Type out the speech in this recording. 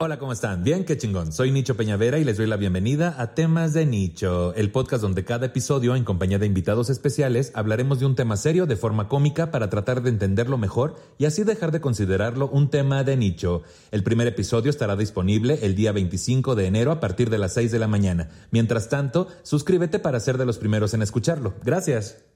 Hola, ¿cómo están? Bien, qué chingón. Soy Nicho Peñavera y les doy la bienvenida a Temas de Nicho, el podcast donde cada episodio, en compañía de invitados especiales, hablaremos de un tema serio de forma cómica para tratar de entenderlo mejor y así dejar de considerarlo un tema de nicho. El primer episodio estará disponible el día 25 de enero a partir de las 6 de la mañana. Mientras tanto, suscríbete para ser de los primeros en escucharlo. Gracias.